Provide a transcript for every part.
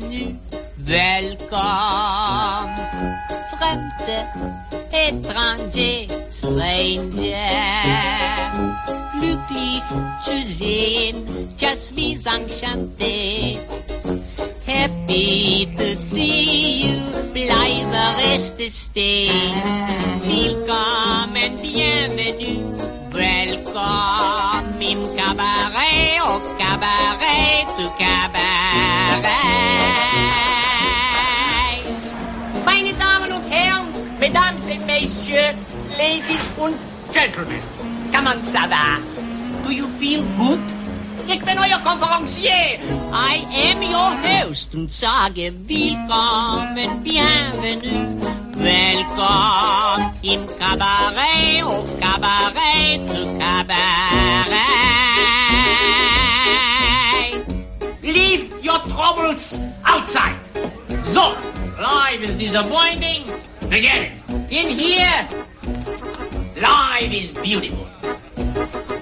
bienvenue, welcome. Fremde, étranger, stranger. Glücklich zu sehen, just wie enchanté. Happy to see you, bleibe reste stay. Willkommen, bienvenue, welcome. Im cabaret, au cabaret, du cabaret. Ladies and Gentlemen, va? Do you feel good? Ich bin euer Konferencier. I am your host und sage willkommen, bienvenue, welcome im Cabaret, au Cabaret, du Cabaret. Leave your troubles outside. So, life is disappointing. It. In here, life is beautiful.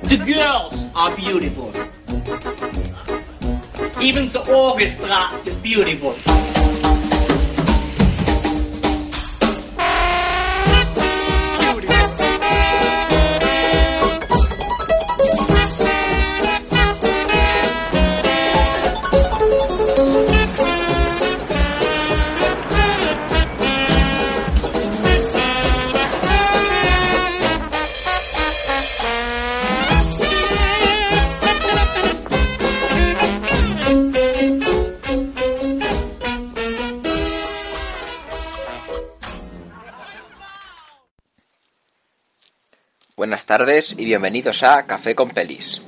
The girls are beautiful. Even the orchestra is beautiful. Tardes y bienvenidos a Café con Pelis.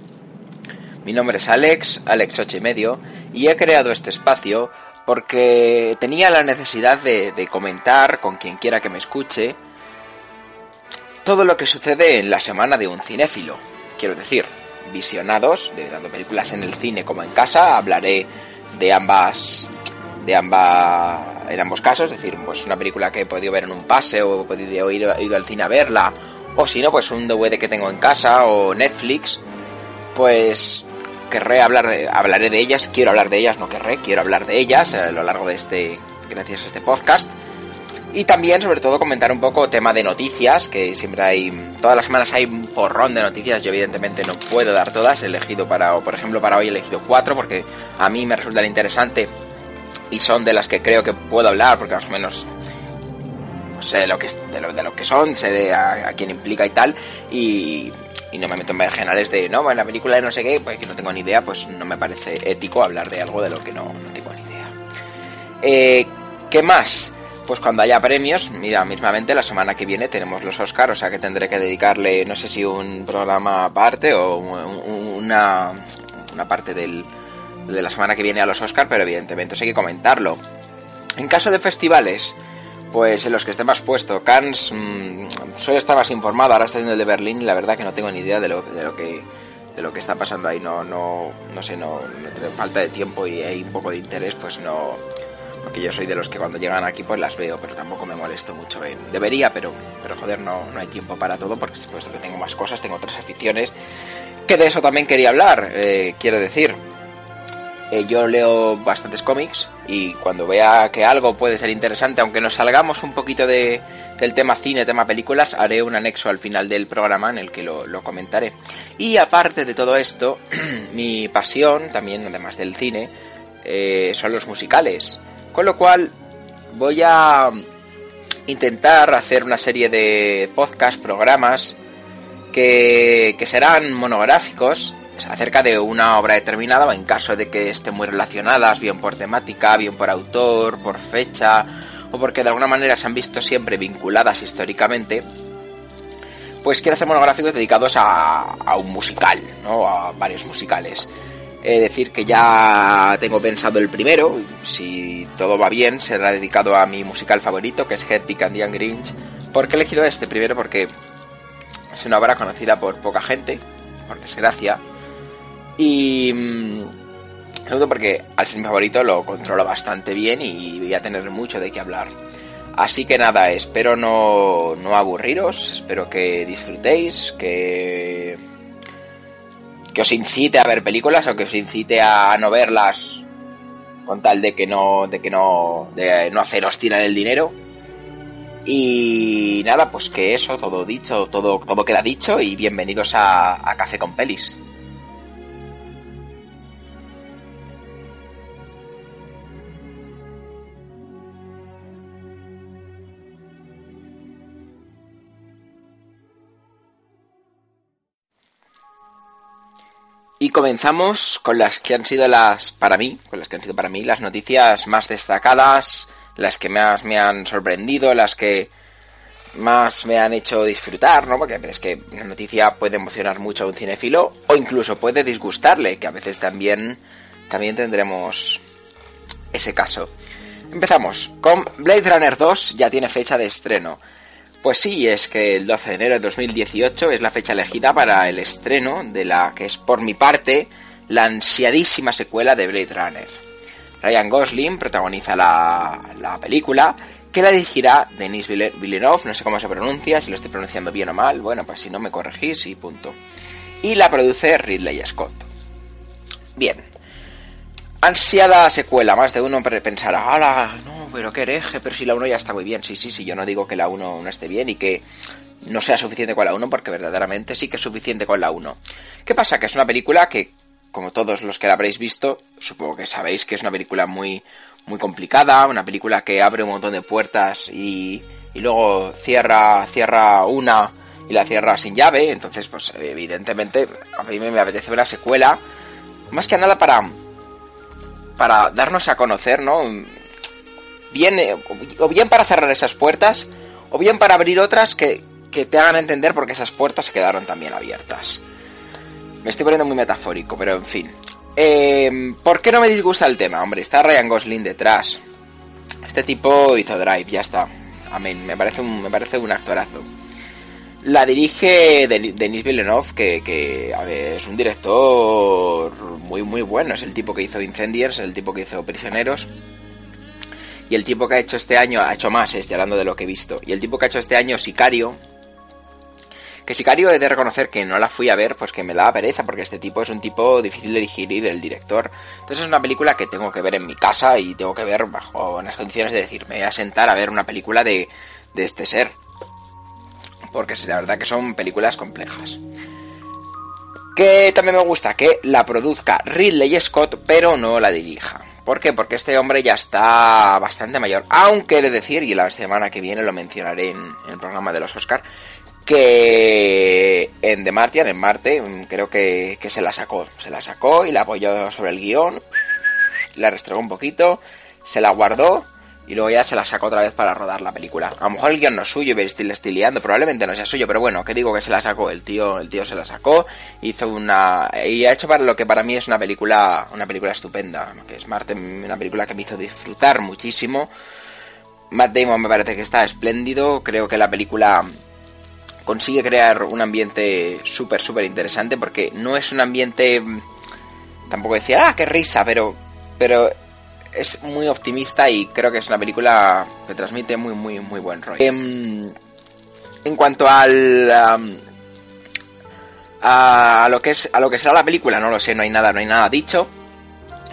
Mi nombre es Alex, Alex 8 y medio, y he creado este espacio porque tenía la necesidad de, comentar con quien quiera que me escuche todo lo que sucede en la semana de un cinéfilo. Quiero decir, visionados, de tanto películas en el cine como en casa, hablaré de ambas de ambas en ambos casos, es decir, pues una película que he podido ver en un pase o he podido ir, he al cine a verla o si no, pues un DVD que tengo en casa o Netflix, pues querré hablar de, hablaré de ellas, quiero hablar de ellas, no querré, quiero hablar de ellas a lo largo de este, gracias a este podcast. Y también, sobre todo, comentar un poco tema de noticias, que siempre hay, todas las semanas hay un porrón de noticias, yo evidentemente no puedo dar todas, he elegido para, por ejemplo para hoy he elegido cuatro, porque a mí me resultan interesante y son de las que creo que puedo hablar, porque más o menos sé de lo que, de lo, de lo que son, sé de a, quién implica y tal, y, y no me meto en marginales de, no, en la película de no sé qué, pues que no tengo ni idea, pues no me parece ético hablar de algo de lo que no, no tengo ni idea. Eh, ¿Qué más? Pues cuando haya premios, mira, mismamente la semana que viene tenemos los Oscars, o sea que tendré que dedicarle, no sé si un programa aparte o una, una parte del, de la semana que viene a los Oscars, pero evidentemente hay que comentarlo. En caso de festivales, pues en los que esté más puesto. Cannes, mmm, soy estar más informado, ahora está haciendo el de Berlín y la verdad que no tengo ni idea de lo, de lo que de lo que está pasando ahí, no, no, no sé, no, no falta de tiempo y hay un poco de interés, pues no, porque yo soy de los que cuando llegan aquí pues las veo, pero tampoco me molesto mucho en, debería, pero, pero joder, no, no hay tiempo para todo, porque puesto que tengo más cosas, tengo otras aficiones, que de eso también quería hablar, eh, quiero decir, eh, yo leo bastantes cómics y cuando vea que algo puede ser interesante, aunque nos salgamos un poquito de, del tema cine, tema películas, haré un anexo al final del programa en el que lo, lo comentaré. Y aparte de todo esto, mi pasión, también además del cine, eh, son los musicales. Con lo cual voy a intentar hacer una serie de podcast, programas, que, que serán monográficos acerca de una obra determinada o en caso de que estén muy relacionadas, bien por temática, bien por autor, por fecha o porque de alguna manera se han visto siempre vinculadas históricamente, pues quiero hacer monográficos dedicados a, un musical, ¿no? A varios musicales. Es decir, que ya tengo pensado el primero, si todo va bien, será dedicado a mi musical favorito, que es Hedwig and the Grinch. ¿Por qué he elegido este? Primero porque es una obra conocida por poca gente, por desgracia. Y mm, segundo porque al ser mi favorito lo controlo bastante bien y voy a tener mucho de qué hablar. Así que nada, espero no, no aburriros, espero que disfrutéis, que, que os incite a ver películas o que os incite a no verlas con tal de que no, de que no, de no haceros tirar el dinero y nada, pues que eso, todo dicho, todo, todo queda dicho y bienvenidos a, a Café con Pelis. Y comenzamos con las que han sido las, para mí, con las que han sido para mí las noticias más destacadas las que más me han sorprendido, las que más me han hecho disfrutar, ¿no? Porque es que una noticia puede emocionar mucho a un cinéfilo o incluso puede disgustarle, que a veces también, también tendremos ese caso. Empezamos con Blade Runner 2 ya tiene fecha de estreno. Pues sí, es que el 12 de enero de 2018 es la fecha elegida para el estreno de la que es por mi parte la ansiadísima secuela de Blade Runner. Ryan Gosling protagoniza la, película, que la dirigirá Denis Villeneuve, no sé cómo se pronuncia, si lo estoy pronunciando bien o mal, bueno, pues si no me corregís y punto. Y la produce Ridley Scott. Bien. Ansiada secuela, más de uno pensará, ¡hala! No, pero qué hereje, pero si la 1 ya está muy bien. Sí, sí, sí, yo no digo que la 1 no esté bien y que no sea suficiente con la 1, porque verdaderamente sí que es suficiente con la 1. ¿Qué pasa? Que es una película que como todos los que la habréis visto, supongo que sabéis que es una película muy, muy complicada, una película que abre un montón de puertas y, y luego cierra, cierra una y la cierra sin llave, entonces pues evidentemente a mí me apetece ver la secuela, más que nada para, para darnos a conocer, ¿no? Bien, o bien para cerrar esas puertas, o bien para abrir otras que, que te hagan entender por qué esas puertas se quedaron también abiertas. Me estoy poniendo muy metafórico, pero en fin. Eh, ¿Por qué no me disgusta el tema? Hombre, está Ryan Gosling detrás. Este tipo hizo Drive, ya está. Amén. Me parece un, me parece un actorazo. La dirige Denis Villeneuve, que, es un director muy, muy bueno. Es el tipo que hizo Incendiers, el tipo que hizo Prisioneros. Y el tipo que ha hecho este año, ha hecho más, estoy hablando de lo que he visto. Y el tipo que ha hecho este año Sicario, que Sicario he de reconocer que no la fui a ver, pues que me da pereza, porque este tipo es un tipo difícil de digerir, el director. Entonces es una película que tengo que ver en mi casa y tengo que ver bajo unas condiciones de decir, me voy a sentar a ver una película de, de este ser. Porque la verdad que son películas complejas. Que también me gusta que la produzca Ridley Scott, pero no la dirija. ¿Por qué? Porque este hombre ya está bastante mayor. Aunque he de decir, y la semana que viene lo mencionaré en, el programa de los Oscar, que en The Martian, en Marte, creo que, se la sacó. Se la sacó y la apoyó sobre el guion, la restregó un poquito, se la guardó y luego ya se la sacó otra vez para rodar la película. A lo mejor el guion no es suyo y estoy estilando, probablemente no sea suyo, pero bueno, que digo que se la sacó, el tío, el tío se la sacó, hizo una y ha hecho para lo que para mí es una película, una película estupenda, que es Marte, una película que me hizo disfrutar muchísimo. Matt Damon me parece que está espléndido, creo que la película consigue crear un ambiente súper, súper interesante porque no es un ambiente... Tampoco decía, ah, qué risa, pero, pero es muy optimista y creo que es una película que transmite muy, muy, muy buen rollo. Em, en cuanto al... a, lo que es a lo que será la película no lo sé no hay nada no hay nada dicho.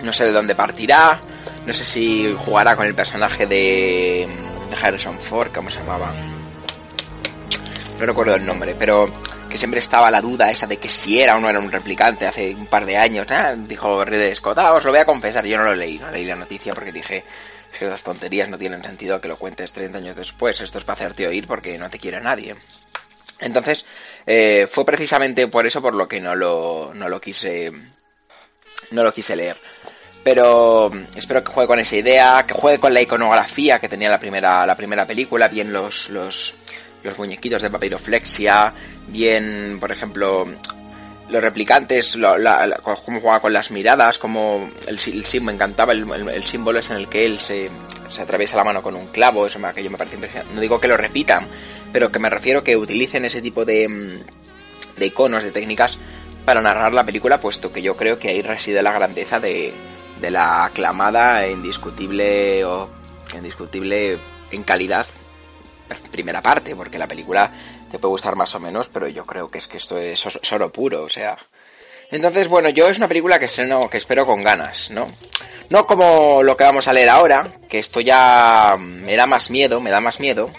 No sé de dónde partirá. No sé si jugará con el personaje de, de Harrison Ford cómo se llamaba no recuerdo el nombre, pero que siempre estaba la duda esa de que si era o no era un replicante hace un par de años. Ah, dijo Ridley Scott, ah, os lo voy a confesar, yo no lo leí, no leí la noticia porque dije que las tonterías no tienen sentido que lo cuentes 30 años después, esto es para hacerte oír porque no te quiere nadie. Entonces, eh, fue precisamente por eso por lo que no lo, no lo quise no lo quise leer. pero espero que juegue con esa idea, que juegue con la iconografía que tenía la primera, la primera película, bien los, los, los muñequitos de papiroflexia, bien, por ejemplo, los replicantes, lo, la, cómo juega con las miradas, como el, el, me encantaba el, el, símbolo es en el que él se, atraviesa la mano con un clavo, eso me, aquello me parece impresionante. No digo que lo repitan, pero que me refiero que utilicen ese tipo de, de iconos, de técnicas para narrar la película, puesto que yo creo que ahí reside la grandeza de, de la aclamada, e indiscutible o indiscutible en calidad primera parte, porque la película te puede gustar más o menos, pero yo creo que es que esto es oro puro, o sea. Entonces, bueno, yo es una película que, que espero con ganas, ¿no? No como lo que vamos a leer ahora, que esto ya me da más miedo, me da más miedo.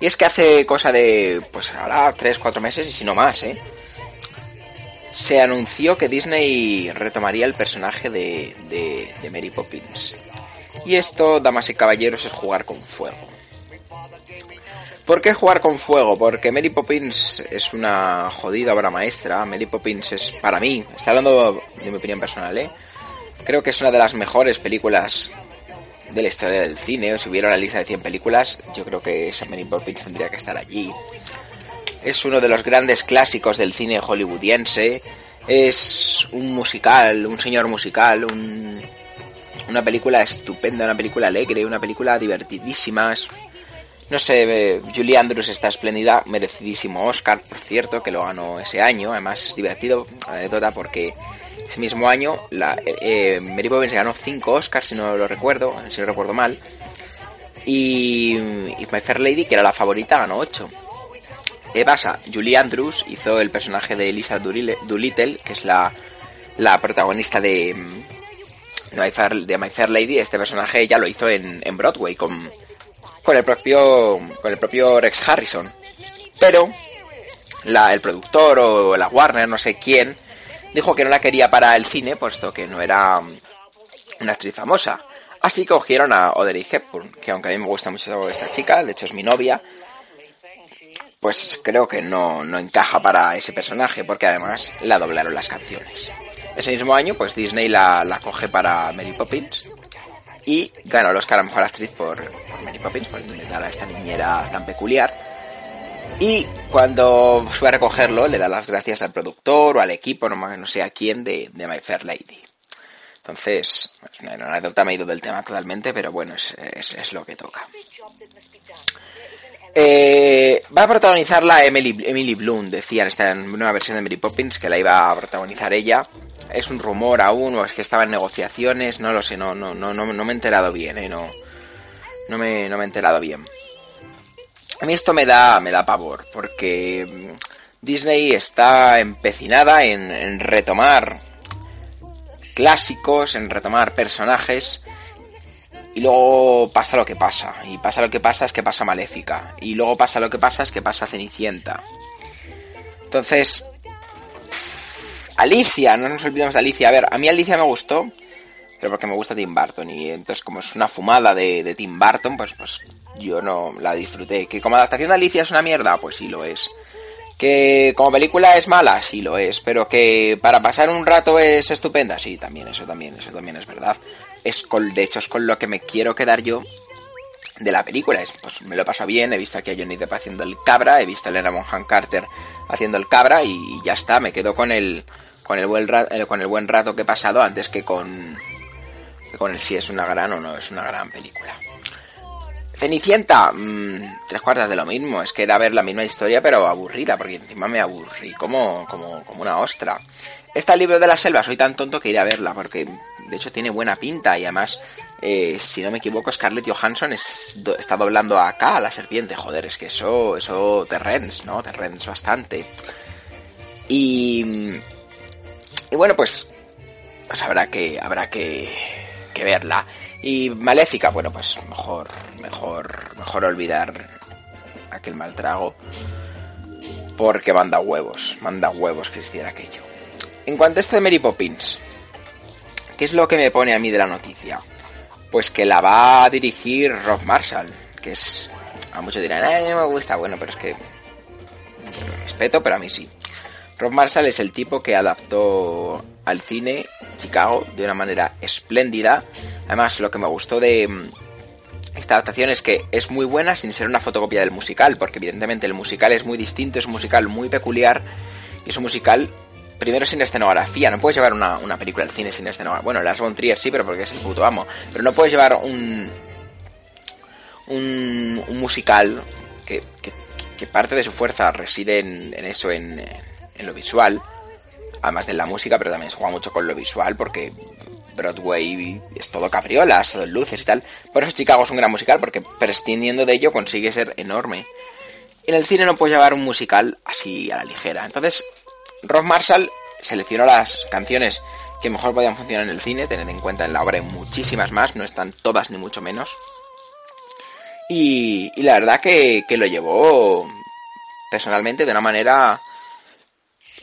Y es que hace cosa de, pues ahora 3, 4 meses y si no más, ¿eh? Se anunció que Disney retomaría el personaje de, de Mary Poppins. Y esto, damas y caballeros, es jugar con fuego. ¿Por qué jugar con fuego? Porque Mary Poppins es una jodida obra maestra. Mary Poppins es, para mí, está hablando de mi opinión personal, ¿eh? Creo que es una de las mejores películas de la historia del cine. Si hubiera una lista de 100 películas, yo creo que esa Mary Poppins tendría que estar allí. Es uno de los grandes clásicos del cine hollywoodiense. Es un musical, un señor musical, un, una película estupenda, una película alegre, una película divertidísima. Es no sé, eh, Julie Andrews está espléndida, merecidísimo Oscar, por cierto, que lo ganó ese año. Además es divertido, anécdota, porque ese mismo año la, eh, eh, Mary Poppins ganó 5 Oscars, si no lo recuerdo, si no recuerdo mal. Y, y My Fair Lady, que era la favorita, ganó 8. ¿Qué pasa? Julie Andrews hizo el personaje de Elisa Doolittle, que es la, la protagonista de, de, My Fair, de My Fair Lady. Este personaje ya lo hizo en, en Broadway con con el propio con el propio Rex Harrison. Pero la, el productor o la Warner, no sé quién, dijo que no la quería para el cine, puesto que no era una actriz famosa. Así cogieron a Audrey Hepburn, que aunque a mí me gusta mucho esta chica, de hecho es mi novia, pues creo que no, no encaja para ese personaje, porque además la doblaron las canciones. Ese mismo año, pues Disney la, la coge para Mary Poppins, y ganó el Oscar a Mejor Actriz por, Mary Poppins, por interpretar a esta niñera tan peculiar. Y cuando fue a recogerlo, le da las gracias al productor o al equipo, no, no sé a quién, de, de My Fair Lady. Entonces, una anécdota me ha ido del tema totalmente, pero bueno, es, es, es lo que toca. Eh, va a protagonizarla Emily, Emily Bloom, decía en esta nueva versión de Mary Poppins que la iba a protagonizar ella es un rumor aún o es que estaba en negociaciones, no lo sé, no, no, no, no, me he enterado bien, ¿eh? no, no, me, no me he enterado bien. A mí esto me da, me da pavor, porque mm, Disney está empecinada en retomar clásicos, en retomar personajes, y luego pasa lo que pasa. Y pasa lo que pasa es que pasa Maléfica. Y luego pasa lo que pasa es que pasa Cenicienta. Entonces, Alicia, no nos olvidemos de Alicia. A ver, a mí Alicia me gustó, pero porque me gusta Tim Burton. Y entonces, como es una fumada de, Tim Burton, pues, pues yo no la disfruté. Que como adaptación de Alicia es una mierda, pues sí lo es. Que como película es mala, sí lo es. Pero que para pasar un rato es estupenda, sí, también, eso también, eso también es verdad. Es con, de hecho, es con lo que me quiero quedar yo de la película. Es, pues me lo paso bien, he visto aquí a Johnny Depp haciendo el cabra, he visto a Elena Monhan Carter haciendo el cabra y ya está, me quedo con el con el buen rato, eh, con el buen rato que he pasado antes que con con el si es una gran o no es una gran película. Cenicienta, mmm, tres cuartas de lo mismo, es que era ver la misma historia pero aburrida, porque encima me aburrí como, como, como una ostra. Esta libro de la selva, soy tan tonto que iré a verla, porque de hecho tiene buena pinta y además, eh, si no me equivoco, Scarlett Johansson está doblando acá a la serpiente, joder, es que eso, eso Terrence, ¿no? Terrence bastante. Y y bueno, pues, pues habrá que, habrá que, que verla. Y Maléfica, bueno, pues mejor, mejor, mejor olvidar aquel mal trago. Porque manda huevos, manda huevos que hiciera aquello. En cuanto a esto de Mary Poppins, ¿qué es lo que me pone a mí de la noticia? Pues que la va a dirigir Rob Marshall, que es... A muchos dirán, a mí me gusta, bueno, pero es que... respeto, pero a mí sí. Rob Marshall es el tipo que adaptó al cine Chicago de una manera espléndida. Además, lo que me gustó de mm, esta adaptación es que es muy buena sin ser una fotocopia del musical, porque evidentemente el musical es muy distinto, es un musical muy peculiar y es un musical primero sin escenografía. No puedes llevar una, película al cine sin escenografía. Bueno, Lars von Trier sí, pero porque es el puto amo. Pero no puedes llevar un, un, musical que, parte de su fuerza reside en, eso, en, en lo visual además de la música, pero también se juega mucho con lo visual porque Broadway es todo cabriolas, todo luces y tal. Por eso Chicago es un gran musical porque prescindiendo de ello consigue ser enorme. En el cine no puedes llevar un musical así a la ligera. Entonces, Rob Marshall seleccionó las canciones que mejor podían funcionar en el cine, tener en cuenta en la obra hay muchísimas más, no están todas ni mucho menos. Y, la verdad que, que lo llevó personalmente de una manera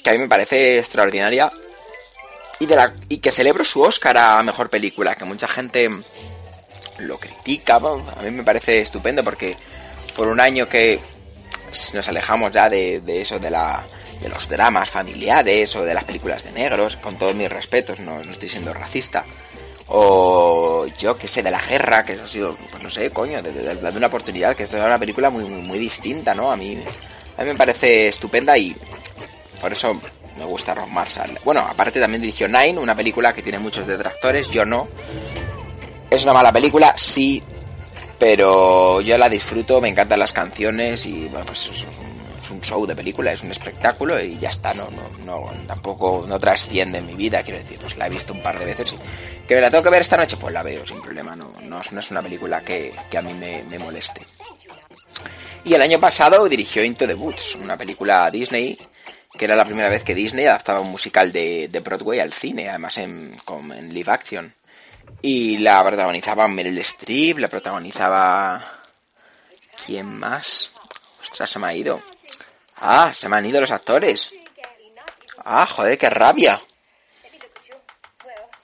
que a mí me parece extraordinaria y, de la, y que celebro su Oscar a Mejor Película, que mucha gente lo critica, a mí me parece estupendo porque por un año que nos alejamos ya de, eso, de, la, de los dramas familiares o de las películas de negros, con todos mis respetos, no, no estoy siendo racista, o yo que sé, de la guerra, que ha sido, pues no sé, coño, de, de, una oportunidad, que esto es una película muy, muy, distinta, ¿no? A mí, a mí me parece estupenda y por eso me gusta Rob Marshall. Bueno, aparte también dirigió Nine, una película que tiene muchos detractores, yo no. Es una mala película, sí, pero yo la disfruto, me encantan las canciones y bueno, pues es un, show de película, es un espectáculo y ya está, no, no, no, tampoco no trasciende en mi vida, quiero decir, pues la he visto un par de veces que me la tengo que ver esta noche, pues la veo sin problema, no, no, es una película que, a mí me, me moleste. Y el año pasado dirigió Into the Woods, una película Disney que era la primera vez que Disney adaptaba un musical de, Broadway al cine, además en, en live action. Y la protagonizaba Meryl Streep, la protagonizaba... ¿Quién más? Ostras, se me ha ido. Ah, se me han ido los actores. Ah, joder, qué rabia.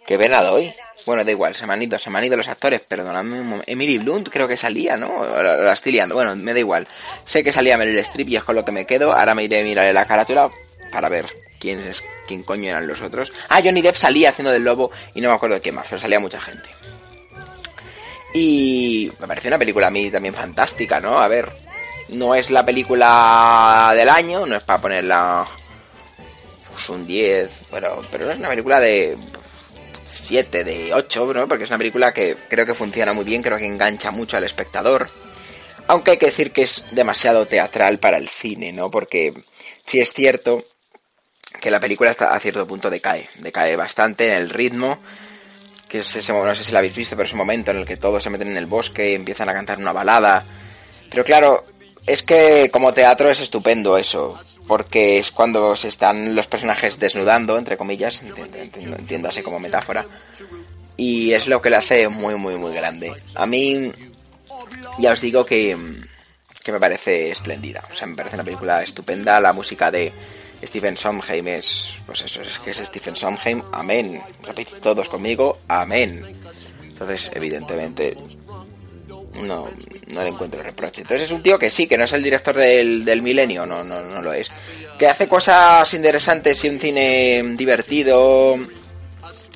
Qué pena doy. Bueno, da igual, se me han ido, se me han ido los actores, perdonadme Emily Blunt creo que salía, ¿no? La, liando. Bueno, me da igual. Sé que salía Meryl Streep y es con lo que me quedo. Ahora me iré a mirar la carátula para ver quién es quién coño eran los otros. Ah, Johnny Depp salía haciendo del lobo y no me acuerdo de qué más, pero salía mucha gente. Y me pareció una película a mí también fantástica, ¿no? A ver, no es la película del año, no es para ponerla pues un 10, pero, pero es una película de 7, de 8, ¿no? Porque es una película que creo que funciona muy bien, creo que engancha mucho al espectador. Aunque hay que decir que es demasiado teatral para el cine, ¿no? Porque sí es cierto que la película hasta a cierto punto decae, decae bastante en el ritmo, que es ese, no sé si la habéis visto, pero ese momento en el que todos se meten en el bosque y empiezan a cantar una balada. Pero claro, es que como teatro es estupendo eso, porque es cuando se están los personajes desnudando, entre comillas, entiéndase como metáfora, y es lo que le hace muy, muy, muy grande. A mí, ya os digo que, que me parece espléndida, o sea, me parece una película estupenda, la música de Stephen Sondheim es, pues eso, es que es Stephen Sondheim, amén. Repetid todos conmigo, amén. Entonces, evidentemente, no, no le encuentro reproche. Entonces es un tío que sí, que no es el director del, del milenio, no, no, no lo es. Que hace cosas interesantes y un cine divertido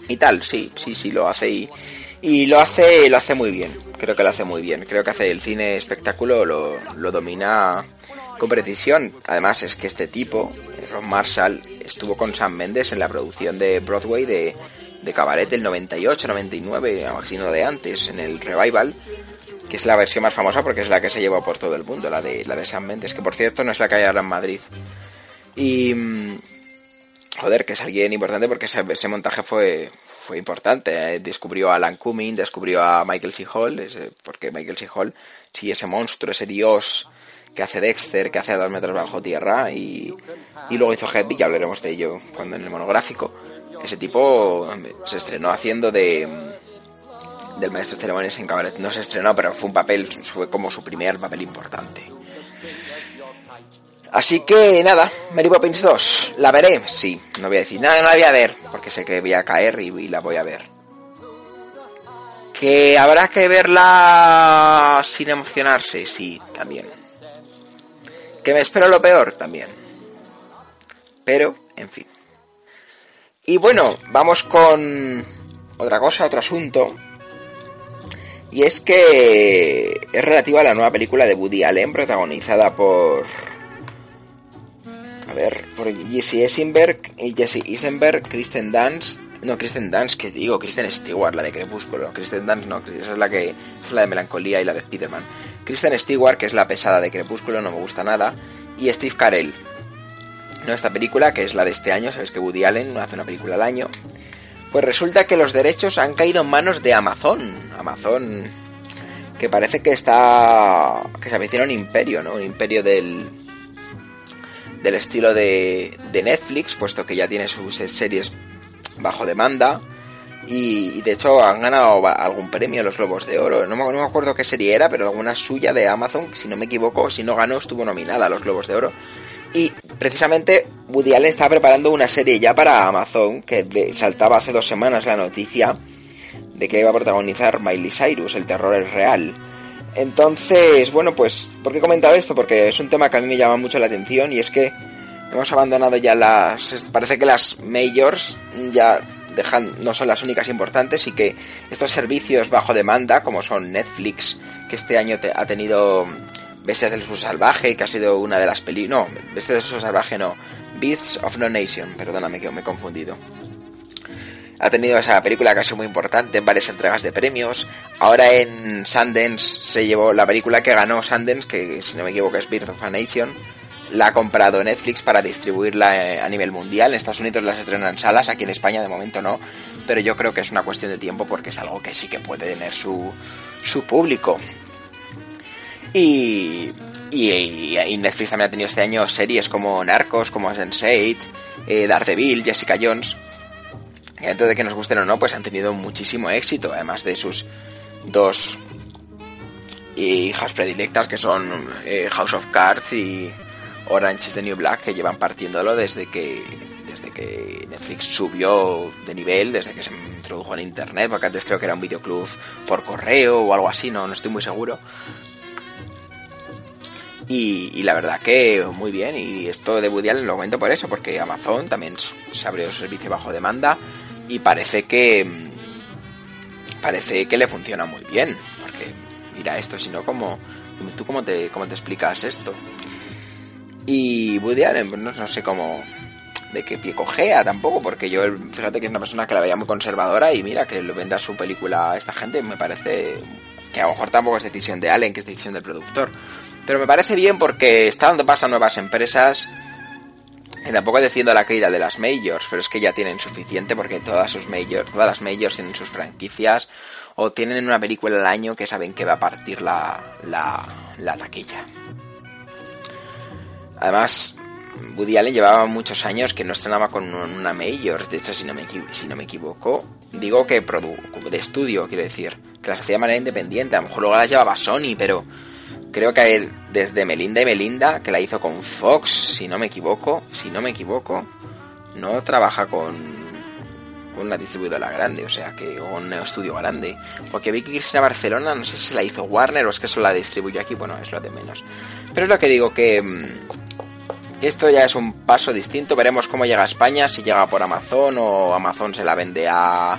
y tal, sí, sí, sí lo hace y, y lo hace, lo hace muy bien. Creo que lo hace muy bien. Creo que hace el cine espectáculo, lo, lo domina con precisión. Además es que este tipo, Ron Marshall, estuvo con Sam Mendes en la producción de Broadway de, de Cabaret del 98, 99, sino de antes, en el revival, que es la versión más famosa porque es la que se llevó por todo el mundo, la de, la de Sam Mendes, que por cierto no es la que hay ahora en Madrid. Y... Mm, joder, que es alguien importante porque ese, ese montaje fue, fue importante. Eh, descubrió a Alan Cumming, descubrió a Michael C. Hall, porque Michael C. Hall, sí, ese monstruo, ese dios que hace Dexter, que hace a dos metros bajo tierra, y, y luego hizo Heavy, ya hablaremos de ello cuando en el monográfico. Ese tipo se estrenó haciendo de del maestro de ceremonias en cabaret. No se estrenó, pero fue un papel, fue como su primer papel importante. Así que nada, Mary Poppins 2, ¿la veré? Sí, no voy a decir nada, no la voy a ver, porque sé que voy a caer y, y la voy a ver. ¿Que habrá que verla sin emocionarse? Sí, también. ¿Que me espero lo peor? También. Pero, en fin. Y bueno, vamos con otra cosa, otro asunto. Y es que es relativa a la nueva película de Woody Allen, protagonizada por. A ver, por Jesse Eisenberg Jesse Eisenberg, Kristen Dunst. No, Kristen Dunst, que digo, Kristen Stewart, la de Crepúsculo. Kristen Dunst no, esa es la que. es la de Melancolía y la de Spiderman. Kristen Stewart, que es la pesada de Crepúsculo, no me gusta nada. Y Steve Carell. No, esta película, que es la de este año, sabes que Woody Allen hace una película al año. Pues resulta que los derechos han caído en manos de Amazon. Amazon, que parece que está. que se avecina un imperio, ¿no? Un imperio del. del estilo de, de Netflix, puesto que ya tiene sus series bajo demanda. Y, de hecho han ganado algún premio los Globos de Oro. No me, no me, acuerdo qué serie era, pero alguna suya de Amazon, si no me equivoco, si no ganó, estuvo nominada a los Globos de Oro. Y precisamente Woody Allen está preparando una serie ya para Amazon, que saltaba hace dos semanas la noticia de que iba a protagonizar Miley Cyrus, el terror es real. Entonces, bueno, pues, ¿por qué he comentado esto? Porque es un tema que a mí me llama mucho la atención y es que hemos abandonado ya las... Parece que las majors ya dejan, no son las únicas importantes y que estos servicios bajo demanda, como son Netflix, que este año te, ha tenido Bestias del Sur Salvaje, que ha sido una de las películas... No, Bestias del Sur Salvaje no, Beasts of No Nation, perdóname que me he confundido. Ha tenido esa película que ha sido muy importante en varias entregas de premios. Ahora en Sundance se llevó la película que ganó Sundance, que si no me equivoco es Beasts of a Nation. La ha comprado Netflix para distribuirla eh, a nivel mundial. En Estados Unidos las estrenan en salas, aquí en España de momento no. Pero yo creo que es una cuestión de tiempo porque es algo que sí que puede tener su, su público. Y, y, Netflix también ha tenido este año series como Narcos, como Sense8, eh, Daredevil, Jessica Jones. Y dentro de que nos gusten o no, pues han tenido muchísimo éxito, además de sus dos hijas predilectas que son eh, House of Cards y Orange is the New Black, que llevan partiéndolo desde que desde que Netflix subió de nivel, desde que se introdujo en internet, porque antes creo que era un videoclub por correo o algo así, no, no estoy muy seguro. Y, la verdad que muy bien. Y esto de Woody Allen lo comento por eso, porque Amazon también se abrió servicio bajo demanda y parece que mm, parece que le funciona muy bien. Porque mira esto, si no, como ¿tú cómo te, cómo te explicas esto? Y Woody Allen, pues no, sé cómo de qué pie cojea tampoco, porque yo fíjate que es una persona que la veía muy conservadora y mira que lo venda su película a esta gente me parece que a lo mejor tampoco es decisión de Allen, que es decisión del productor. Pero me parece bien porque está dando paso a nuevas empresas. Y tampoco defiendo la caída de las majors, pero es que ya tienen suficiente porque todas sus majors, todas las majors tienen sus franquicias o tienen una película al año que saben que va a partir la, la, taquilla. Además, Woody Allen llevaba muchos años que no estrenaba con una major. De hecho, si no me, si no me equivoco, digo que de estudio, quiero decir, que las hacía de manera independiente. A lo mejor luego las llevaba Sony, pero creo que desde Melinda y Melinda, que la hizo con Fox, si no me equivoco, si no me equivoco, no trabaja con, con una distribuidora grande, o sea, que un estudio grande. Porque vi que Cristina Barcelona, no sé si la hizo Warner o es que solo la distribuye aquí, bueno, es lo de menos. Pero es lo que digo, que mm, esto ya es un paso distinto, veremos cómo llega a España, si llega por Amazon o Amazon se la vende a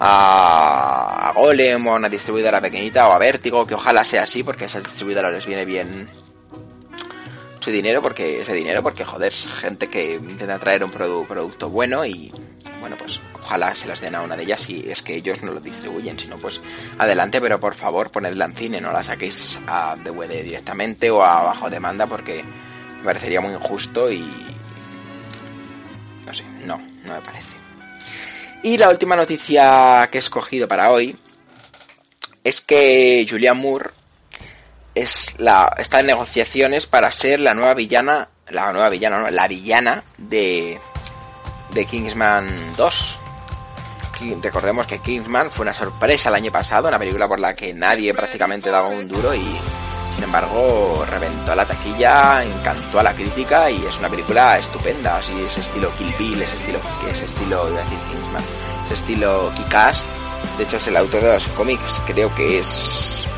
a, Golem o a una distribuidora pequeñita o a Vértigo, que ojalá sea así porque a esas distribuidoras les viene bien su dinero porque ese dinero porque joder, gente que intenta traer un producto bueno y bueno, pues ojalá se las den a una de ellas si es que ellos no lo distribuyen, si no pues adelante, pero por favor ponedla en cine, no la saquéis a DVD directamente o a bajo demanda porque me parecería muy injusto y no sé, no, no me parece. Y la última noticia que he escogido para hoy es que Julian Moore es la, está en negociaciones para ser la nueva villana, la nueva villana, no, la villana de, de Kingsman 2. Recordemos que Kingsman fue una sorpresa el año pasado, una película por la que nadie prácticamente daba un duro y sin embargo reventó la taquilla, encantó a la crítica y es una película estupenda, así ese estilo Kill Bill, ese estilo, ese estilo, de decir Kingsman, ese estilo Kikas. De hecho es el autor de los cómics, creo que es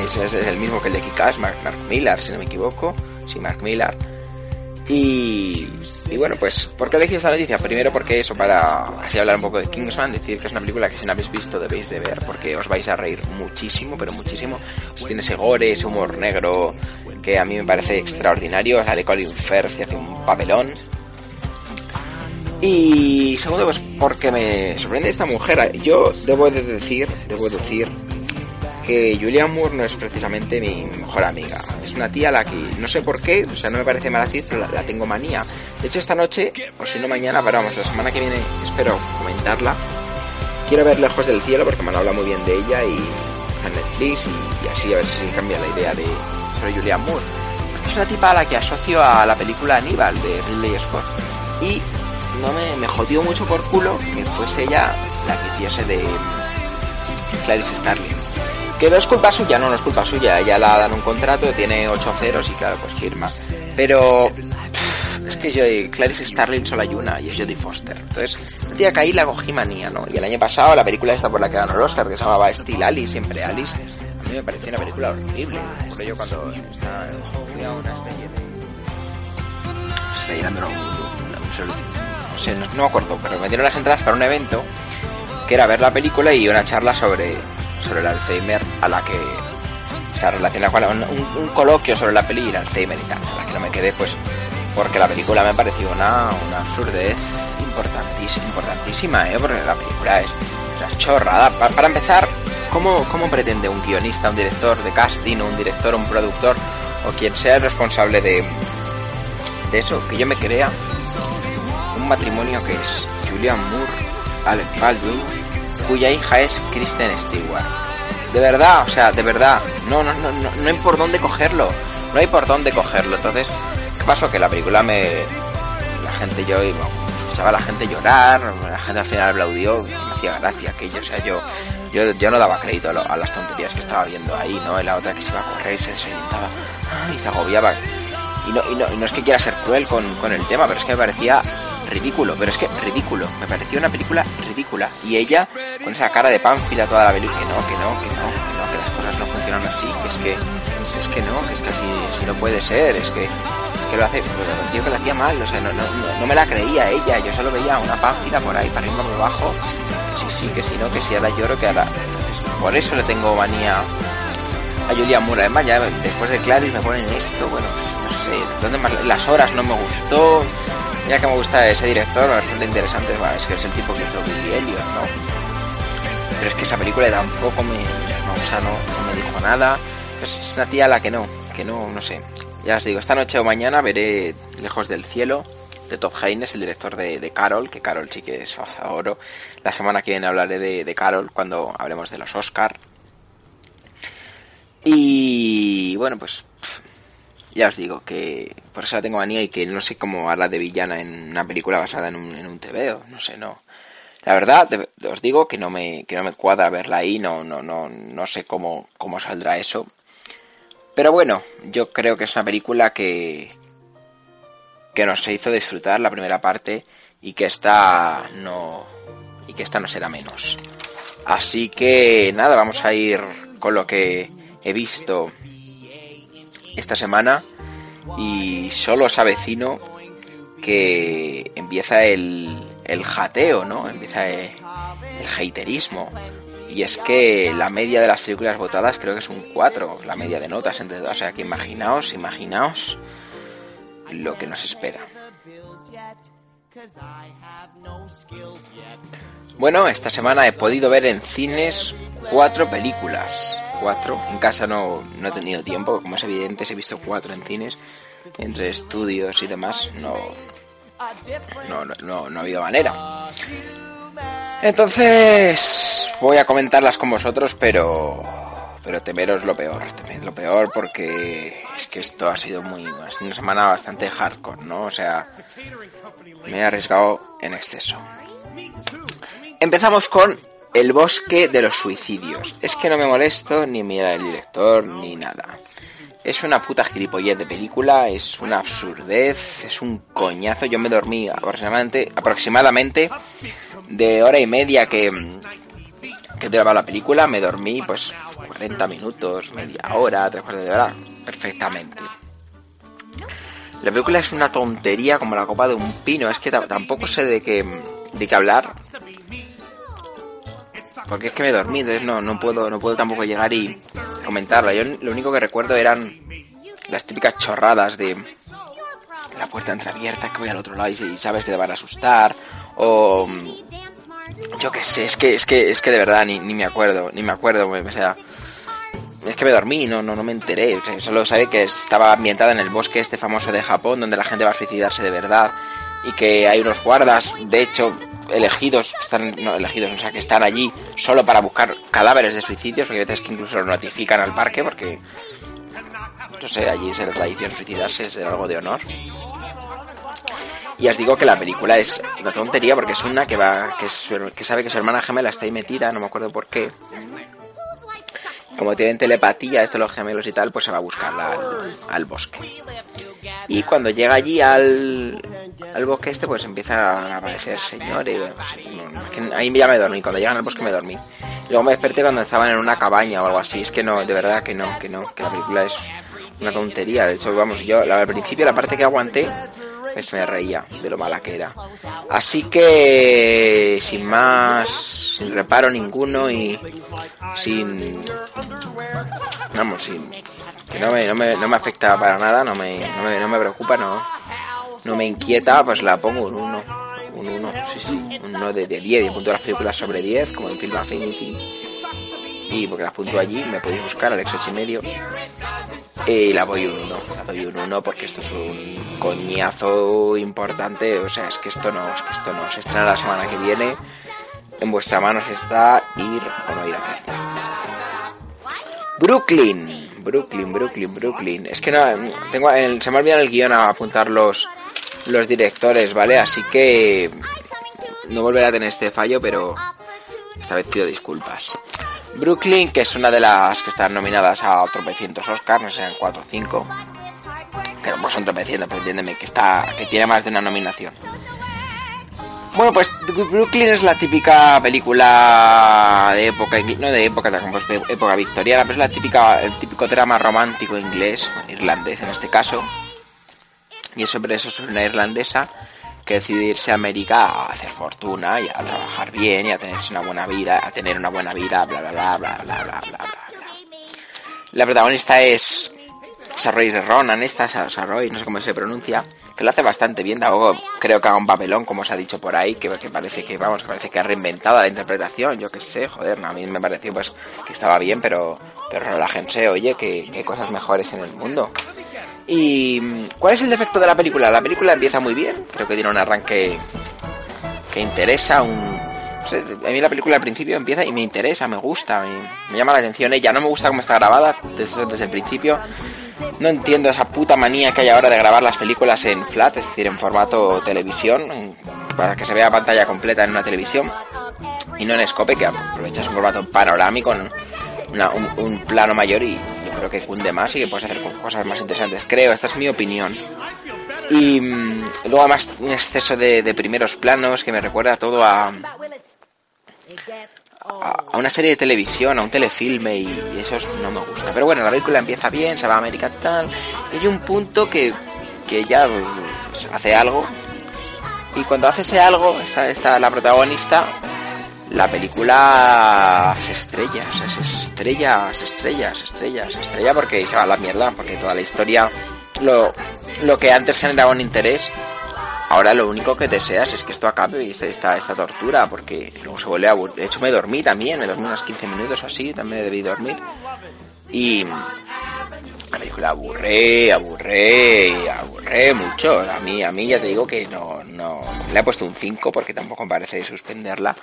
ese es el mismo que el de Kikas, Mark, Mark Millar, si no me equivoco, sí Mark Millar. Y, bueno, pues, ¿por qué elegí esta noticia? Primero porque eso, para así hablar un poco de Kingsman, decir que es una película que si no habéis visto debéis de ver, porque os vais a reír muchísimo, pero muchísimo. Tiene ese gore, ese humor negro, que a mí me parece extraordinario. La de Colin Firth, que hace un papelón. Y segundo, pues porque me sorprende esta mujer. Yo debo de decir, debo decir que Julian Moore no es precisamente mi mejor amiga. Es una tía a la que no sé por qué, o sea, no me parece mala actriz, pero la, tengo manía. De hecho, esta noche, o si no mañana, pero vamos, la semana que viene espero comentarla. Quiero ver Lejos del Cielo porque me han hablado muy bien de ella y en Netflix y, así a ver si cambia la idea de sobre Julian Moore. Es una tipa a la que asocio a la película Aníbal de Ridley Scott. Y no me, me jodió mucho por culo que fuese ella la que hiciese de Clarice Starling. Que no es culpa suya, no, no es culpa suya. Ella la dan un contrato, tiene 8 ceros y claro, pues firma. Pero es que yo Clarice Starling solo hay una y es Jodie Foster. Entonces, un día caí la cogí manía, ¿no? Y el año pasado la película esta por la que ganó el Oscar, que se llamaba Steel Alice, siempre Alice, a mí me pareció una película horrible. Por ello cuando está, fui a una especie de... Está no, sé, no, no me acuerdo, pero me dieron las entradas para un evento que era ver la película y una charla sobre, sobre el Alzheimer a la que se relaciona con un, coloquio sobre la peli y el Alzheimer y tal, a la que no me quedé pues porque la película me pareció una, una absurdez importantísima, importantísima, ¿eh? porque la película es chorrada. Para, empezar, ¿cómo, ¿cómo pretende un guionista, un director de casting, un director, un productor o quien sea el responsable de, de eso, que yo me crea un matrimonio que es Julian Moore, Alec Baldwin, cuya hija es Kristen Stewart. De verdad, o sea, de verdad, no, no, no, no, no hay por dónde cogerlo, no hay por dónde cogerlo. Entonces, ¿qué pasó? Que la película me, la gente yo, escuchaba a la gente llorar, la gente al final aplaudió, me hacía gracia aquello, o sea, yo, yo, yo no daba crédito a, las tonterías que estaba viendo ahí, ¿no? En la otra que se iba a correr y se desorientaba, y se agobiaba. Y no, y no, y no es que quiera ser cruel con, con el tema, pero es que me parecía ridículo, pero es que ridículo. Me pareció una película ridícula. Y ella, con esa cara de pánfila toda la película, que no, que no, que no, que no, que las cosas no funcionan así, que es que, es que no, que es que así, no puede ser, es que, es que lo hace, me pareció que lo hacía mal, o sea, no, no, no, me la creía ella, yo solo veía una pánfila por ahí, para arriba, por abajo, que sí, sí, que si no, que si ahora lloro, que ahora... Por eso le tengo manía a Julia Moore. Además, ya después de Clarice me ponen esto, bueno, no sé, ¿dónde más? Las horas no me gustó, ya que me gusta ese director, bastante interesante, es que es el tipo que hizo Billy Elliot, ¿no? Pero es que esa película tampoco me, no, o sea, no, me dijo nada. Es una tía a la que no, que no, no sé. Ya os digo, esta noche o mañana veré Lejos del Cielo de Top Haynes, el director de, de, Carol, que Carol sí que es oro. La semana que viene hablaré de, de Carol cuando hablemos de los Oscar. Y bueno, pues ya os digo que por eso la tengo manía y que no sé cómo hará de villana en una película basada en un, en un no sé, no. La verdad, os digo que no me, que no me cuadra verla ahí, no, no, no, no sé cómo, cómo saldrá eso. Pero bueno, yo creo que es una película que, que nos hizo disfrutar la primera parte y que esta no, y que esta no será menos. Así que nada, vamos a ir con lo que he visto esta semana y solo os avecino que empieza el, el jateo, ¿no? Empieza el, haterismo. Y es que la media de las películas votadas creo que es un 4, la media de notas entre todas. O sea que imaginaos, imaginaos lo que nos espera. Bueno, esta semana he podido ver en cines cuatro películas. Cuatro. En casa no, no he tenido tiempo, como es evidente, he visto cuatro en cines. Entre estudios y demás, no, no, no, no ha habido manera. Entonces, voy a comentarlas con vosotros, pero pero temeros lo peor, temed lo peor porque es que esto ha sido muy una semana bastante hardcore, ¿no? O sea, me he arriesgado en exceso. Empezamos con El bosque de los suicidios. Es que no me molesto ni mirar el director ni nada. Es una puta gilipollez de película, es una absurdez, es un coñazo. Yo me dormí aproximadamente, aproximadamente de hora y media que, que duraba la película, me dormí pues 40 minutos, media hora, tres cuartos de hora, perfectamente. La película es una tontería como la copa de un pino. Es que tampoco sé de qué, de qué hablar. Porque es que me he dormido, no, no puedo, no puedo tampoco llegar y comentarla. Yo lo único que recuerdo eran las típicas chorradas de la puerta entreabierta que voy al otro lado y sabes que te van a asustar. O yo qué sé, es que, es que, es que de verdad ni, ni me acuerdo, ni me acuerdo, o sea, es que me dormí, no, no, no me enteré, solo sabe que estaba ambientada en el bosque este famoso de Japón, donde la gente va a suicidarse de verdad, y que hay unos guardas, de hecho, elegidos, están, no elegidos, o sea, que están allí solo para buscar cadáveres de suicidios, porque a veces que incluso lo notifican al parque, porque, no sé, allí es la tradición suicidarse, es algo de honor. Y os digo que la película es una tontería porque es una que va que sabe que su hermana gemela está ahí metida, no me acuerdo por qué. Como tienen telepatía, estos los gemelos y tal, pues se va a buscarla al, bosque. Y cuando llega allí al, al bosque este, pues empieza a aparecer señores. Pues, ahí ya me dormí, cuando llegan al bosque me dormí. Luego me desperté cuando estaban en una cabaña o algo así. Es que no, de verdad que no, que no, que la película es una tontería. De hecho, vamos, yo al principio la parte que aguanté pues me reía de lo mala que era. Así que, sin más, sin reparo ninguno y sin... Vamos, sin... Que no me, no me, no me afecta para nada, no me, no me, no me preocupa, no, no me inquieta, pues la pongo un 1. Un 1, sí, sí, un 1 de, de 10. Y punto las películas sobre 10, como en Film Affinity. Y porque las punto allí, me podéis buscar, Alex 8 y medio. Y la voy un 1, la doy un 1 porque esto es un coñazo importante. O sea, es que esto no, es que esto no se estrena la semana que viene. En vuestra mano está ir o no ir a verla. Brooklyn, Brooklyn, Brooklyn, Brooklyn. Es que no, tengo, se me ha olvidado el guion a apuntar los, los directores, ¿vale? Así que no volveré a tener este fallo, pero esta vez pido disculpas. Brooklyn, que es una de las que están nominadas a tropecientos Oscars, no sé, 4 o 5. Que no pues son tropecientos, pero entiéndeme, que, está, que tiene más de una nominación. Bueno, pues Brooklyn es la típica película de época, no de época, de época victoriana, pero es la típica, el típico drama romántico inglés, irlandés en este caso. Y sobre eso, es una irlandesa que decide irse a América a hacer fortuna y a trabajar bien y a tener una buena vida, a tener una buena vida, bla bla bla bla bla bla bla bla. La protagonista es Saoirse Ronan, esta Saoirse, no sé cómo se pronuncia, que lo hace bastante bien, luego creo que haga un papelón, como se ha dicho por ahí, que, que parece que, vamos, que parece que ha reinventado la interpretación, yo qué sé, joder, a mí me pareció pues que estaba bien, pero, pero relájense, oye, que, que hay cosas mejores en el mundo. ¿Y cuál es el defecto de la película? La película empieza muy bien, creo que tiene un arranque que interesa, un... a mí la película al principio empieza y me interesa, me gusta, me, llama la atención ella, no me gusta cómo está grabada desde, desde el principio, no entiendo esa puta manía que hay ahora de grabar las películas en flat, es decir, en formato televisión, para que se vea pantalla completa en una televisión, y no en scope, que aprovechas un formato panorámico, un, un plano mayor y creo que cunde más y que puedes hacer cosas más interesantes. Creo, esta es mi opinión. Y mm, luego además un exceso de, primeros planos que me recuerda todo a, a, una serie de televisión, a un telefilme y, eso no me gusta. Pero bueno, la película empieza bien, se va a América tal, y hay un punto que, que ya pues, hace algo y cuando hace ese algo, está, está la protagonista la película se estrella, se estrella, se estrella, se estrella, se estrella porque se va a la mierda, porque toda la historia, lo, lo que antes generaba un interés, ahora lo único que deseas es que esto acabe y esta, esta tortura, porque luego se vuelve a De hecho me dormí también, me dormí unos 15 minutos así, también debí dormir. Y la película aburré, aburré, aburré mucho. A mí, a mí ya te digo que no, no, le he puesto un 5 porque tampoco me parece suspenderla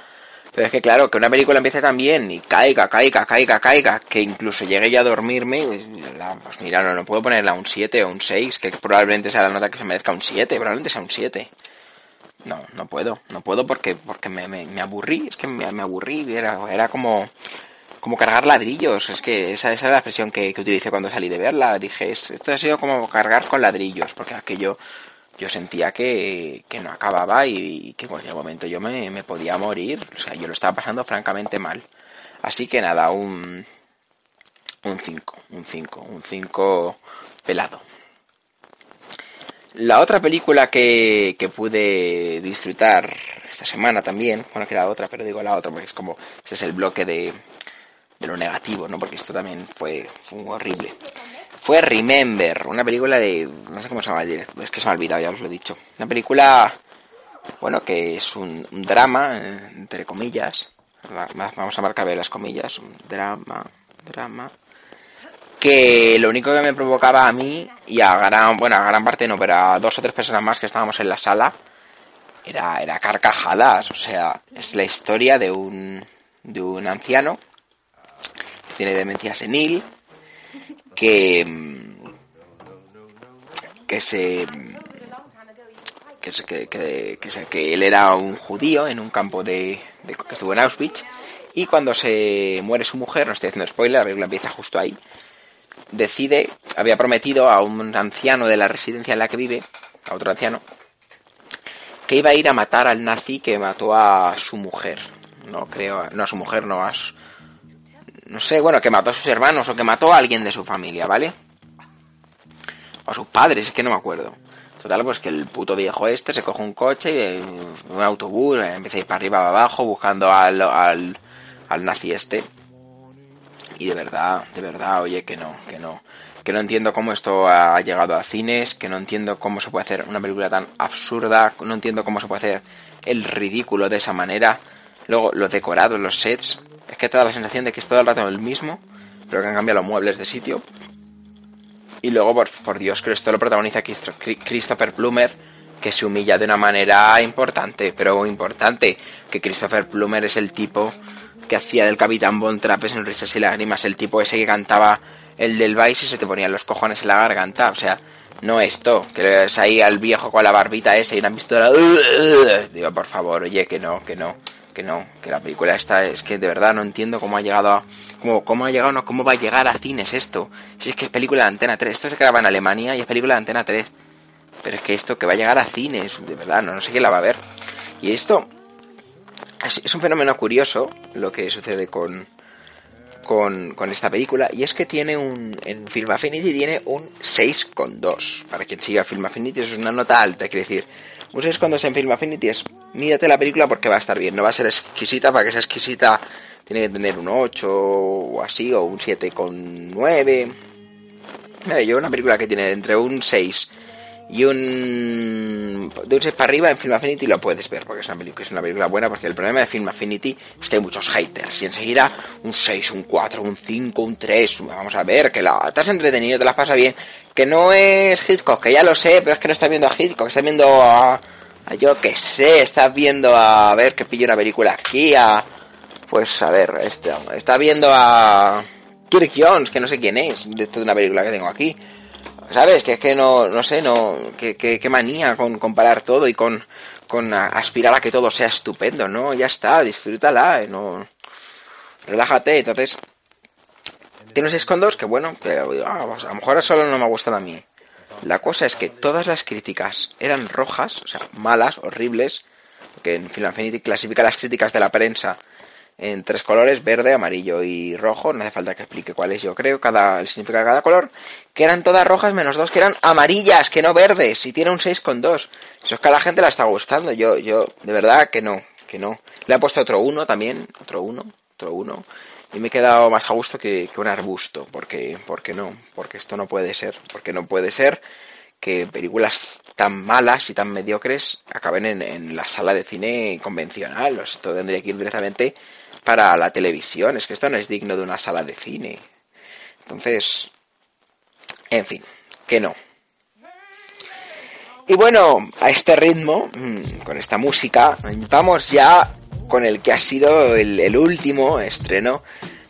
pero es que claro, que una película empiece tan bien y caiga, caiga, caiga, caiga, que incluso llegue ya a dormirme, pues, mira, no, no puedo ponerla un 7 o un 6, que probablemente sea la nota que se merezca un 7, probablemente sea un 7. No, no puedo, no puedo porque, porque me, me, aburrí, es que me, me aburrí, era, era como, como cargar ladrillos, es que esa, esa es la expresión que, que utilicé cuando salí de verla, dije, esto ha sido como cargar con ladrillos, porque aquello yo sentía que, que no acababa y, que en cualquier momento yo me, me, podía morir. O sea, yo lo estaba pasando francamente mal. Así que nada, un un 5, un 5, un 5 pelado. La otra película que, que pude disfrutar esta semana también, bueno, queda otra, pero digo la otra porque es como, este es el bloque de, de lo negativo, ¿no? Porque esto también fue horrible. Fue Remember, una película de, no sé cómo se llama, es que se me ha olvidado, ya os lo he dicho. Una película, bueno, que es un, un drama, eh, entre comillas, vamos a marcar las comillas, un drama, drama, que lo único que me provocaba a mí y a gran, bueno, a gran parte no, pero a dos o tres personas más que estábamos en la sala, era, era carcajadas, o sea, es la historia de un, de un anciano tiene demencia senil, que, que se que, que, que, que, él era un judío en un campo de, de, que estuvo en Auschwitz y cuando se muere su mujer, no estoy haciendo spoiler, la película empieza justo ahí, decide, había prometido a un anciano de la residencia en la que vive, a otro anciano, que iba a ir a matar al nazi que mató a su mujer. No creo, no a su mujer, no a su, no sé, bueno, que mató a sus hermanos o que mató a alguien de su familia, ¿vale? O a sus padres, es que no me acuerdo. Total, pues que el puto viejo este se coge un coche, un autobús, empieza a ir para arriba, para abajo, buscando al, al, al nazi este y de verdad, de verdad, oye, que no, que no. Que no entiendo cómo esto ha llegado a cines, que no entiendo cómo se puede hacer una película tan absurda, no entiendo cómo se puede hacer el ridículo de esa manera. Luego, los decorados, los sets, es que te da la sensación de que es todo el rato el mismo, pero que han cambiado los muebles de sitio. Y luego, por, por Dios, que esto lo protagoniza Christopher Plummer, que se humilla de una manera importante, pero importante, que Christopher Plummer es el tipo que hacía del Capitán Von Trappes en Risas y Lágrimas, el tipo ese que cantaba el del Vice y se te ponían los cojones en la garganta, o sea, no esto, que es ahí al viejo con la barbita ese y una pistola, digo, por favor, oye, que no, que no, que no, que la película esta es que de verdad no entiendo cómo ha llegado a, cómo, cómo ha llegado, no, cómo va a llegar a cines esto, si es que es película de Antena 3, esto se graba en Alemania y es película de Antena 3, pero es que esto que va a llegar a cines, de verdad, no, no sé quién la va a ver, y esto es un fenómeno curioso lo que sucede con, con, con, esta película y es que tiene un en Film Affinity tiene un 6,2 para quien siga Film Affinity es una nota alta quiere decir un 6,2 en Film Affinity es mírate la película porque va a estar bien no va a ser exquisita para que sea exquisita tiene que tener un 8 o así o un 7,9 yo una película que tiene entre un 6 y un de un 6 para arriba en Film Affinity lo puedes ver porque es una película, es una película buena porque el problema de Film Affinity es que hay muchos haters y enseguida un 6, un 4, un 5, un 3 vamos a ver que la, has entretenido, te la pasa bien que no es Hitchcock, que ya lo sé pero es que no estás viendo a Hitchcock, estás viendo a yo que sé, estás viendo a, a ver que pillo una película aquí a pues a ver, este, está viendo a Kirk Jones, que no sé quién es, de una película que tengo aquí ¿Sabes? Que es que no, no sé, no, que, manía con comparar todo y con, con aspirar a que todo sea estupendo, ¿no? Ya está, disfrútala, no, relájate, entonces, tienes 6 con que bueno, que ah, pues a lo mejor solo no me ha gustado a mí. La cosa es que todas las críticas eran rojas, o sea, malas, horribles, porque en Film Affinity clasifica las críticas de la prensa en tres colores, verde, amarillo y rojo, no hace falta que explique cuál es yo creo, cada, el significado de cada color, que eran todas rojas menos dos que eran amarillas, que no verdes, y tiene un 6,2. Eso es que a la gente la está gustando, yo, yo, de verdad que no, que no. Le he puesto otro uno también, otro uno, otro uno, y me he quedado más a gusto que, que un arbusto, porque, porque no, porque esto no puede ser, porque no puede ser que películas tan malas y tan mediocres acaben en, en la sala de cine convencional. Esto tendría que ir directamente para la televisión. Es que esto no es digno de una sala de cine. Entonces, en fin, que no. Y bueno, a este ritmo, mm, con esta música, vamos ya con el que ha sido el, último estreno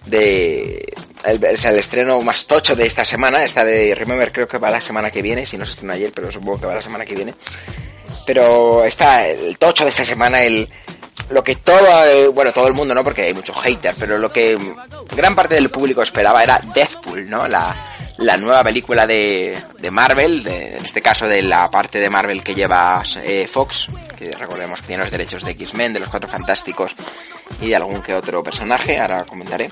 de... El, el, estreno más tocho de esta semana, esta de Remember creo que va la semana que viene, si no se estrenó ayer, pero supongo que va la semana que viene. Pero está el tocho de esta semana, el, lo que todo, eh, bueno, todo el mundo, ¿no? Porque hay muchos haters, pero lo que gran parte del público esperaba era Deathpool, ¿no? La, la nueva película de, de Marvel, de, en este caso de la parte de Marvel que lleva eh, Fox, que recordemos que tiene los derechos de X-Men, de los Cuatro Fantásticos y de algún que otro personaje, ahora comentaré.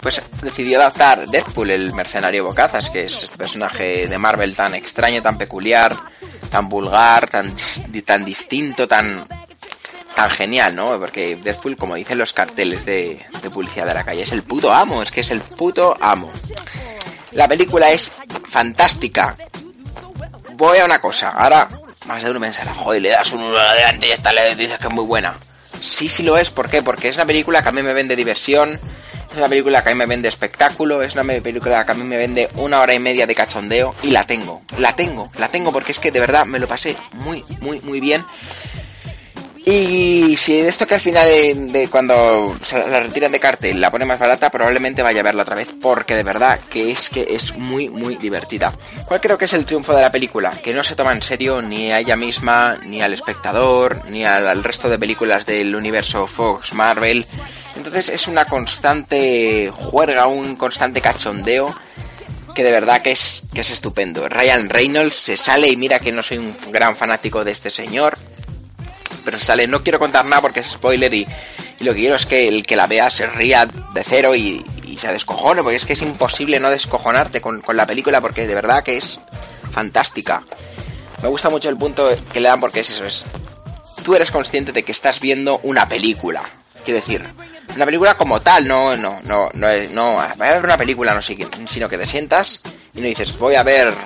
pues decidió adaptar Deadpool, el mercenario bocazas, que es este personaje de Marvel tan extraño, tan peculiar, tan vulgar, tan, tan distinto, tan tan genial, ¿no? Porque Deadpool, como dicen los carteles de, de publicidad de la calle, es el puto amo, es que es el puto amo. La película es fantástica. Voy a una cosa, ahora más de uno pensará, joder, le das un adelante y esta le dices que es muy buena. Sí, sí lo es, ¿por qué? Porque es una película que a mí me vende diversión, es una película que a mí me vende espectáculo, es una película que a mí me vende una hora y media de cachondeo y la tengo, la tengo, la tengo porque es que de verdad me lo pasé muy, muy, muy bien. Y si esto que al final de, cuando se la retiran de cartel la pone más barata, probablemente vaya a verla otra vez, porque de verdad que es que es muy, muy divertida. ¿Cuál creo que es el triunfo de la película? Que no se toma en serio ni a ella misma, ni al espectador, ni al, resto de películas del universo Fox, Marvel. Entonces es una constante juerga, un constante cachondeo que de verdad que es, que es estupendo. Ryan Reynolds se sale y mira que no soy un gran fanático de este señor, pero sale, no quiero contar nada porque es spoiler y, lo que quiero es que el que la vea se ría de cero y, se descojone, porque es que es imposible no descojonarte con, la película porque de verdad que es fantástica. Me gusta mucho el punto que le dan porque es eso, es... Tú eres consciente de que estás viendo una película. Quiero decir, una película como tal, no, no, no, no, no, voy a ver una película, no sino que te sientas y no dices, voy a ver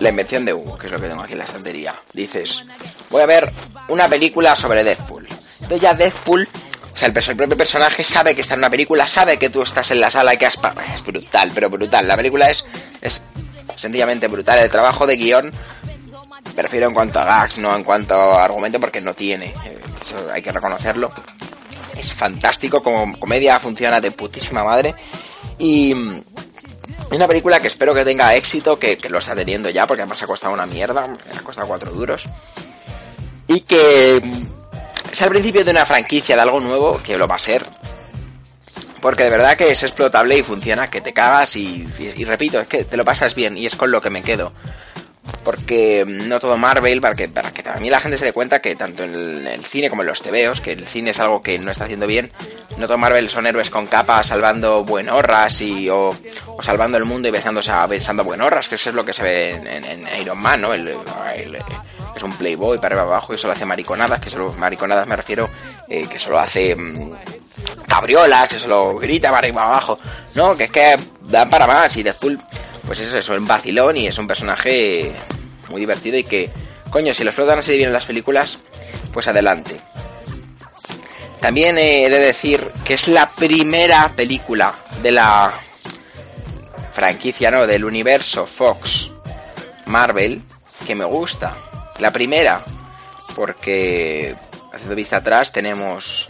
la invención de Hugo, que es lo que tengo aquí en la estantería. Dices, voy a ver una película sobre Deadpool. Entonces ya Deadpool, o sea, el, propio personaje sabe que está en una película, sabe que tú estás en la sala y que has... Es brutal, pero brutal. La película es, es sencillamente brutal. El trabajo de guion, prefiero en cuanto a gags, no en cuanto a argumento, porque no tiene. Eh, eso hay que reconocerlo. Es fantástico, como comedia funciona de putísima madre. Y, una película que espero que tenga éxito, que, lo está teniendo ya, porque además ha costado una mierda, ha costado cuatro duros. Y que mm, es el principio de una franquicia, de algo nuevo, que lo va a ser. Porque de verdad que es explotable y funciona, que te cagas y, y repito, es que te lo pasas bien y es con lo que me quedo porque no todo Marvel, para que, para que también la gente se dé cuenta que tanto en el, cine como en los tebeos, que el cine es algo que no está haciendo bien, no todo Marvel son héroes con capa salvando buenorras y, o, salvando el mundo y besándose a, besando buenorras, que eso es lo que se ve en, Iron Man, ¿no? es un playboy para arriba abajo y solo hace mariconadas, que solo mariconadas me refiero, eh, que solo hace mm, cabriolas, que solo grita para arriba abajo, no, que es que dan para más y Deadpool pues es eso, es un vacilón y es un personaje muy divertido y que, coño, si lo explotan así bien en las películas, pues adelante. También he de decir que es la primera película de la franquicia, ¿no? Del universo Fox Marvel que me gusta. La primera, porque haciendo vista atrás tenemos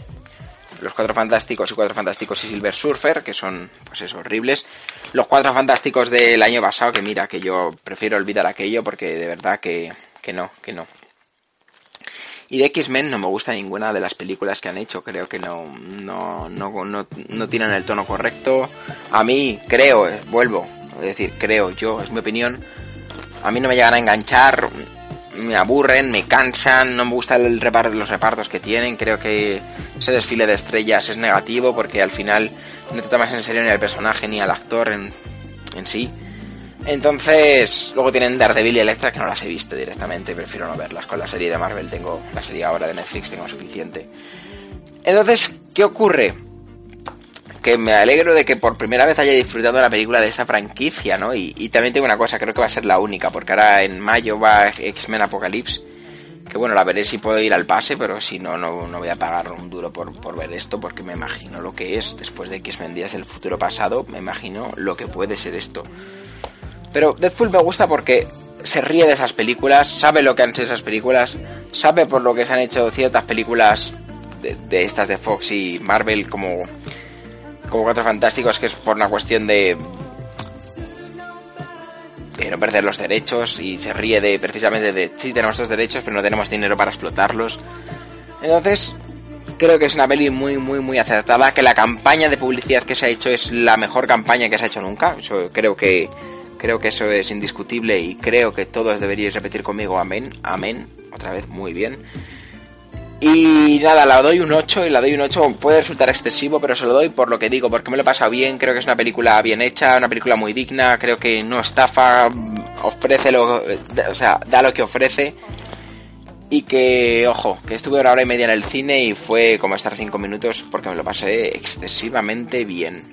los Cuatro Fantásticos y Cuatro Fantásticos y Silver Surfer, que son, pues es horribles. Los Cuatro Fantásticos del año pasado, que mira, que yo prefiero olvidar aquello porque de verdad que, que no, que no. Y de X-Men no me gusta ninguna de las películas que han hecho, creo que no, no, no, no, no tienen el tono correcto. A mí, creo, eh, vuelvo, a decir, creo yo, es mi opinión, a mí no me llegan a enganchar me aburren, me cansan, no me gusta el reparto, los repartos que tienen, creo que ese desfile de estrellas es negativo porque al final no te tomas en serio ni al personaje ni al actor en, en sí. Entonces, luego tienen Daredevil y Electra que no las he visto directamente, prefiero no verlas. Con la serie de Marvel tengo, la serie ahora de Netflix tengo suficiente. Entonces, ¿qué ocurre? Que me alegro de que por primera vez haya disfrutado la película de esta franquicia, ¿no? Y, también tengo una cosa, creo que va a ser la única, porque ahora en mayo va X-Men Apocalypse, que bueno, la veré si puedo ir al pase, pero si no, no, voy a pagar un duro por, por ver esto, porque me imagino lo que es, después de X-Men Días del Futuro Pasado, me imagino lo que puede ser esto. Pero Deadpool me gusta porque se ríe de esas películas, sabe lo que han sido esas películas, sabe por lo que se han hecho ciertas películas de estas de Fox y Marvel como como Cuatro Fantásticos, que es por una cuestión de de no perder los derechos y se ríe de precisamente de sí tenemos estos derechos pero no tenemos dinero para explotarlos. Entonces creo que es una peli muy muy muy acertada que la campaña de publicidad que se ha hecho es la mejor campaña que se ha hecho nunca. Eso creo que creo que eso es indiscutible y creo que todos deberíais repetir conmigo amén amén otra vez muy bien Y nada, la doy un 8 y la doy un 8. Puede resultar excesivo, pero se lo doy por lo que digo, porque me lo he pasado bien. Creo que es una película bien hecha, una película muy digna. Creo que no estafa, ofrece lo. O sea, da lo que ofrece. Y que, ojo, que estuve una hora y media en el cine y fue como estar 5 minutos porque me lo pasé excesivamente bien.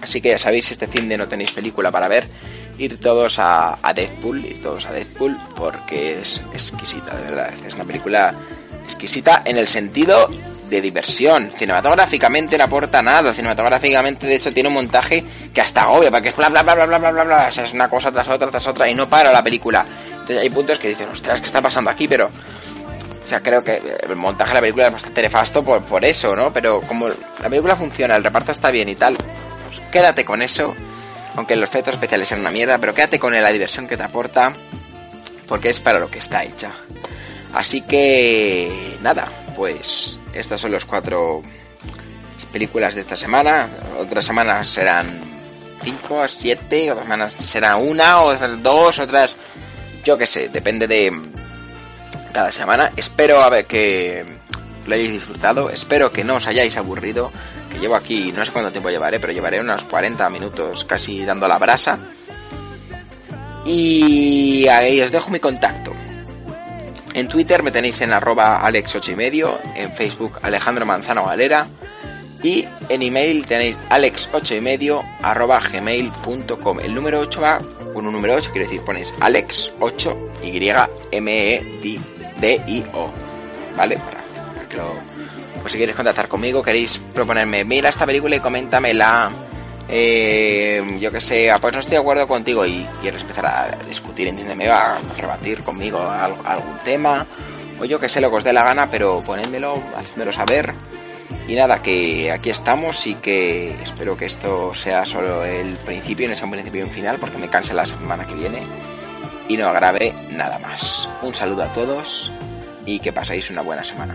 Así que ya sabéis, si este fin de no tenéis película para ver, ir todos a, a Deadpool, ir todos a Deadpool porque es exquisita, de verdad. Es una película exquisita en el sentido de diversión. Cinematográficamente no aporta nada. Cinematográficamente, de hecho, tiene un montaje que hasta agobia, porque es bla bla bla bla bla bla bla O sea, es una cosa tras otra, tras otra, y no para la película. Entonces hay puntos que dicen, ostras, ¿qué está pasando aquí? Pero. O sea, creo que el montaje de la película es bastante nefasto por, por eso, ¿no? Pero como la película funciona, el reparto está bien y tal, pues quédate con eso. Aunque los efectos especiales sean una mierda, pero quédate con la diversión que te aporta. Porque es para lo que está hecha. Así que nada, pues estas son las cuatro películas de esta semana. Otras semanas serán cinco, siete, otras semanas será una, otras dos, otras yo qué sé, depende de cada semana. Espero a ver que lo hayáis disfrutado, espero que no os hayáis aburrido, que llevo aquí, no sé cuánto tiempo llevaré, pero llevaré unos 40 minutos casi dando la brasa. Y ahí os dejo mi contacto. En Twitter me tenéis en arroba alex8 y medio, en Facebook Alejandro Manzano Galera y en email tenéis alex8 y medio arroba gmail.com. El número 8 va con un número 8, quiere decir ponéis alex8 y e ¿vale? Para, que lo, pues si queréis contactar conmigo, queréis proponerme, mira esta película y coméntamela eh, yo que sé, ah, pues no estoy de acuerdo contigo y quieres empezar a discutir, entiéndeme, a rebatir conmigo algún tema, o yo que sé lo que os dé la gana, pero ponédmelo, hacedmelo saber. Y nada, que aquí estamos y que espero que esto sea solo el principio, no sea un principio y un final, porque me canse la semana que viene y no agrave nada más. Un saludo a todos y que paséis una buena semana.